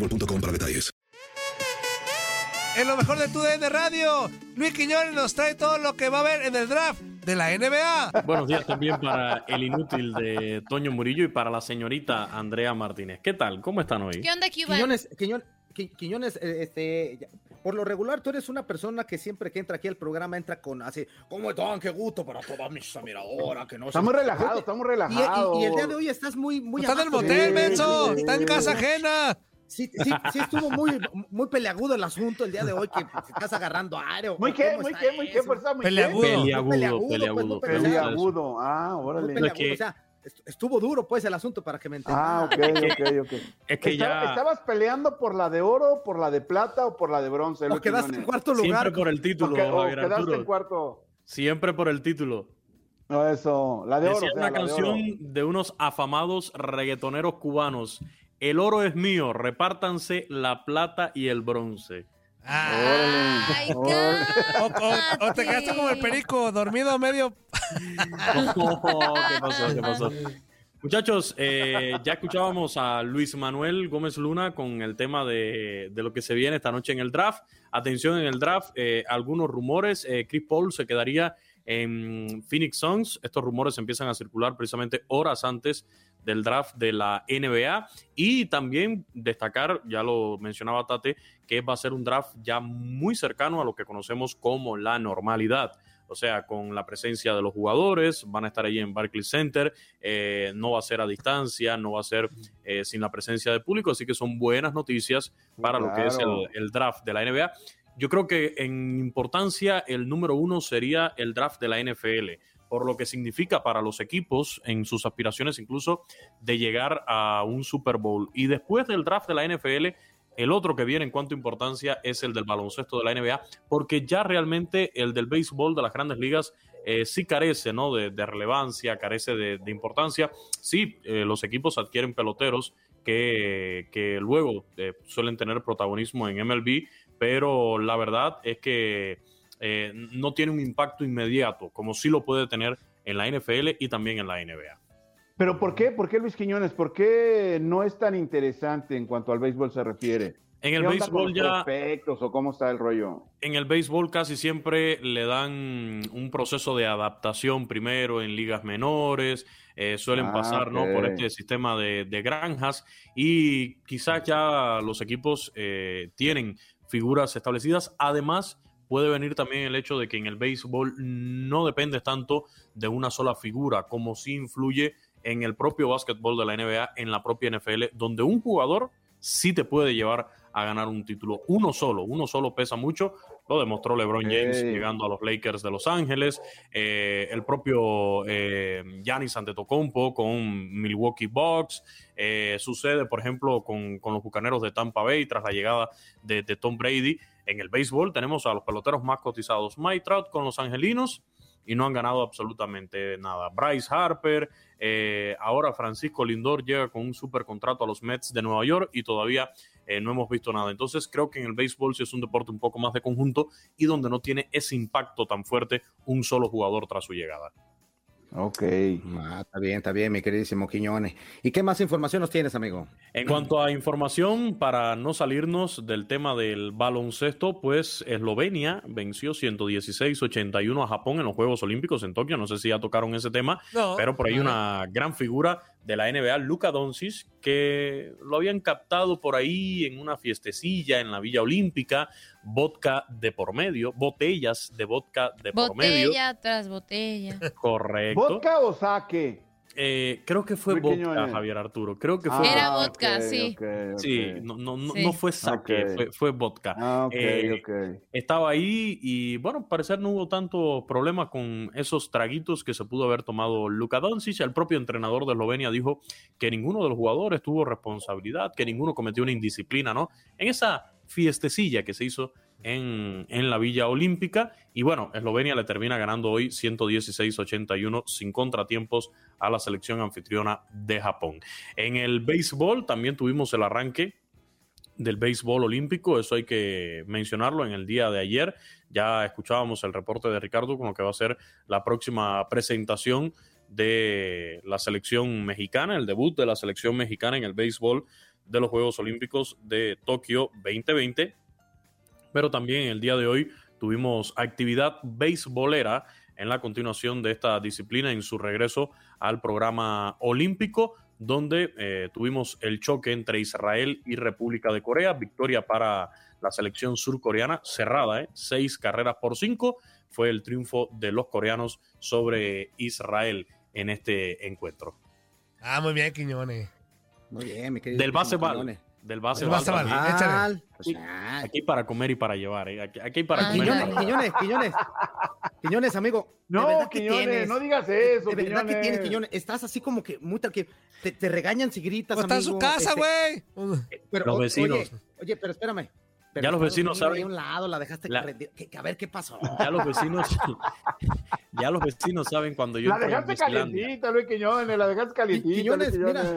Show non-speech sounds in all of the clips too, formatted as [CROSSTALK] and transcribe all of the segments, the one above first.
boostmobile.com para detalles. En lo mejor de tu DN Radio, Luis Quiñones nos trae todo lo que va a haber en el draft de la NBA. Buenos días también para el inútil de Toño Murillo y para la señorita Andrea Martínez. ¿Qué tal? ¿Cómo están hoy? ¿Qué onda, Cuba? Quiñones, Quiñones, Qui- Quiñones, eh, este, por lo regular tú eres una persona que siempre que entra aquí al programa entra con así, ¿cómo están? Qué gusto para toda mi admiradora, que no Está sé- muy relajado, está muy relajado. Y, y- y el día de hoy estás muy, muy Está en el motel, Sí, Menso. sí, Está en casa ajena. Sí, sí, sí estuvo muy, muy peleagudo el asunto el día de hoy, que pues, estás agarrando aire. o Muy qué, muy qué, muy qué, eso? fuerza, muy Peleagudo. peleagudo, pues, peliagudo. muy peliagudo. Peliagudo. Ah, órale. peleagudo, que- o sea, est- estuvo duro pues el asunto para que me entiendas. Ah, ok, ok, ok. Es que Estaba- ya ¿Estabas peleando por la de oro, por la de plata o por la de bronce? o quedaste en cuarto siempre lugar. por el título, ¿O que- o Javier quedaste Arturo. en cuarto? Siempre por el título. No, eso, la de oro. Decía o sea, una la de canción oro. de, unos afamados reggaetoneros cubanos. El oro es mío, repártanse la plata y el bronce. Ah, Ay, o, o- o te quedaste como el perico, dormido medio. Oh, ¿Qué pasó? ¿Qué pasó? Muchachos, eh, ya escuchábamos a Luis Manuel Gómez Luna con el tema de, de lo que se viene esta noche en el draft. Atención en el draft, eh, algunos rumores. eh, Chris Paul se quedaría en Phoenix Suns. Estos rumores empiezan a circular precisamente horas antes del draft de la NBA. Y también destacar, ya lo mencionaba Tate, que va a ser un draft ya muy cercano a lo que conocemos como la normalidad. O sea, con la presencia de los jugadores, van a estar ahí en Barclays Center, eh, no va a ser a distancia, no va a ser eh, sin la presencia de público, así que son buenas noticias para lo que es el draft de la NBA. Yo creo que en importancia el número uno sería el draft de la NFL, por lo que significa para los equipos en sus aspiraciones incluso de llegar a un Super Bowl. Y después del draft de la NFL, el otro que viene en cuanto importancia es el del baloncesto de la NBA, porque ya realmente el del béisbol de las grandes ligas eh, sí carece ¿no? de, relevancia, carece de, de importancia. Sí, eh, los equipos adquieren peloteros que, que luego eh, suelen tener protagonismo en MLB, pero la verdad es que eh, no tiene un impacto inmediato, como sí lo puede tener en la NFL y también en la NBA. ¿Pero por qué? ¿Por qué Luis Quiñones? ¿Por qué no es tan interesante en cuanto al béisbol se refiere? En el ¿Qué onda con béisbol ya... o cómo está el rollo? En el béisbol casi siempre le dan un proceso de adaptación primero en ligas menores, eh, suelen Ah, pasar ¿no? por este sistema de, de granjas y quizás ya los equipos eh, tienen figuras establecidas. Además, puede venir también el hecho de que en el béisbol no dependes tanto de una sola figura, como sí influye en el propio básquetbol de la NBA, en la propia NFL, donde un jugador sí te puede llevar a ganar un título. Uno solo, uno solo pesa mucho, Lo demostró LeBron James llegando a los Lakers de Los Ángeles. Eh, el propio eh, Giannis Antetokounmpo con Milwaukee Bucks. Eh, sucede, por ejemplo, con, con los Bucaneros de Tampa Bay tras la llegada de, de Tom Brady. En el béisbol tenemos a los peloteros más cotizados. Mike Trout con los Angelinos y no han ganado absolutamente nada. Bryce Harper, eh, ahora Francisco Lindor llega con un super contrato a los Mets de Nueva York y todavía eh, no hemos visto nada. Entonces creo que en el béisbol sí es un deporte un poco más de conjunto y donde no tiene ese impacto tan fuerte un solo jugador tras su llegada. Ok. Ah, está bien, está bien, mi queridísimo Quiñones. ¿Y qué más información nos tienes, amigo? En cuanto a información, para no salirnos del tema del baloncesto, pues Eslovenia venció 116-81 a Japón en los Juegos Olímpicos en Tokio. No sé si ya tocaron ese tema, No, pero por ahí no. una gran figura de la NBA, Luka Doncic, que lo habían captado por ahí en una fiestecilla en la Villa Olímpica, vodka de por medio, botellas de vodka de por medio. Botella tras botella. Correcto. ¿Vodka o saque? Eh, creo que fue Pequeño, vodka. Javier Arturo. Creo que fue Era Ah, vodka, ok, sí. Sí, no, no, no, Sí. no fue sake, fue, fue vodka. Ah, ok, Eh, ok. Estaba ahí y bueno, parecer no hubo tanto problema con esos traguitos que se pudo haber tomado Luka Doncic. El propio entrenador de Eslovenia dijo que ninguno de los jugadores tuvo responsabilidad, que ninguno cometió una indisciplina, ¿no? En esa fiestecilla que se hizo en, en la Villa Olímpica. Y bueno, Eslovenia le termina ganando hoy 116-81 sin contratiempos a la selección anfitriona de Japón. En el béisbol también tuvimos el arranque del béisbol olímpico, eso hay que mencionarlo en el día de ayer. Ya escuchábamos el reporte de Ricardo con lo que va a ser la próxima presentación de la selección mexicana, el debut de la selección mexicana en el béisbol de los Juegos Olímpicos de Tokio 2020. Pero también el día de hoy tuvimos actividad beisbolera en la continuación de esta disciplina en su regreso al programa olímpico, donde eh, tuvimos el choque entre Israel y República de Corea, victoria para la selección surcoreana cerrada, ¿eh? seis carreras por cinco, fue el triunfo de los coreanos sobre Israel en este encuentro. Ah, muy bien, Quiñones. Muy bien, mi querido. Del básquetbol, del básquetbol. básquetbol, también. échale. Aquí, aquí hay para comer y para llevar, ¿eh? aquí, aquí hay para Ah, comer. Quiñones, para- Quiñones, Quiñones. Quiñones, amigo. No, que Quiñones, tienes. no digas eso, De verdad que Quiñones. tienes, Quiñones. Estás así como que muy tranquilo. Te, te regañan si gritas, Pues está en su amigo, casa, este, güey. pero, Los vecinos. Oye, oye, pero espérame. Pero Ya los vecinos saben. a un lado, la dejaste La-. Que- que a ver qué pasó. Ya los vecinos, [LAUGHS] ya los vecinos saben cuando yo La dejaste calientita, Luis Quiñones, la dejaste calientita. Quiñones, Luis mira.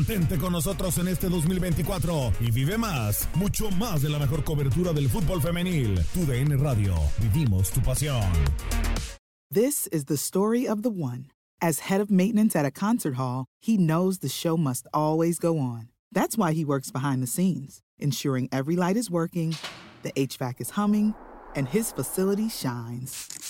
Mantente con nosotros en este 2024 y vive más, mucho más de la mejor cobertura del fútbol femenil. TUDN Radio, vivimos tu pasión. This is the story of the one. As head of maintenance at a concert hall, he knows the show must always go on. That's why he works behind the scenes, ensuring every light is working, the HVAC is humming, and his facility shines.